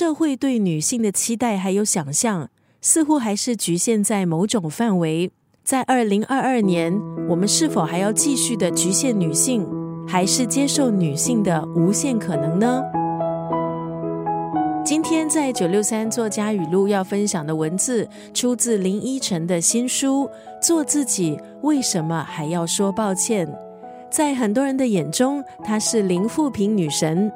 社会对女性的期待还有想象，似乎还是局限在某种范围。在二零二二年，我们是否还要继续的局限女性，还是接受女性的无限可能呢？今天在九六三作家语录要分享的文字，出自林依晨的新书《做自己为什么还要说抱歉》。在很多人的眼中，她是零富平女神。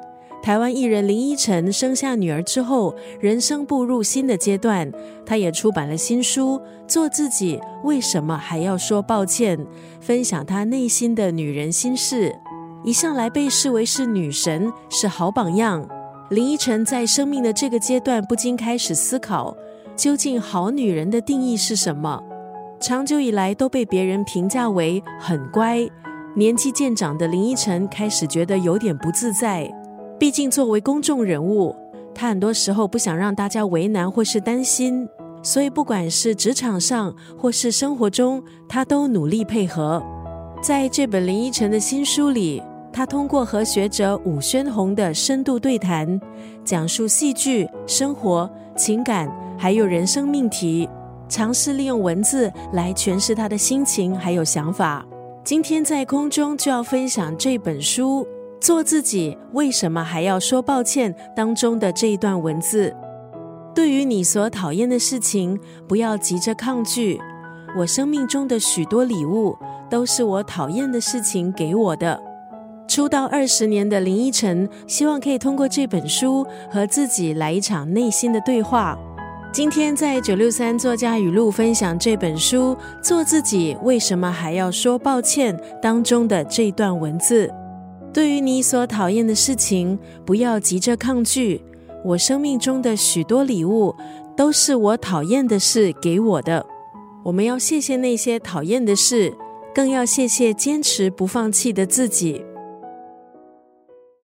台湾艺人林依晨生下女儿之后，人生步入新的阶段。她也出版了新书《做自己为什么还要说抱歉》，分享她内心的女人心事。一向来被视为是女神，是好榜样。林依晨在生命的这个阶段，不禁开始思考：究竟好女人的定义是什么？长久以来都被别人评价为很乖。年纪渐长的林依晨开始觉得有点不自在。毕竟，作为公众人物，他很多时候不想让大家为难或是担心，所以不管是职场上或是生活中，他都努力配合。在这本林依晨的新书里，他通过和学者武宣红的深度对谈，讲述戏剧、生活、情感还有人生命题，尝试利用文字来诠释他的心情还有想法。今天在空中就要分享这本书。做自己，为什么还要说抱歉？当中的这一段文字，对于你所讨厌的事情，不要急着抗拒。我生命中的许多礼物，都是我讨厌的事情给我的。出道二十年的林依晨，希望可以通过这本书和自己来一场内心的对话。今天在九六三作家语录分享这本书《做自己，为什么还要说抱歉》当中的这段文字。对于你所讨厌的事情，不要急着抗拒。我生命中的许多礼物，都是我讨厌的事给我的。我们要谢谢那些讨厌的事，更要谢谢坚持不放弃的自己。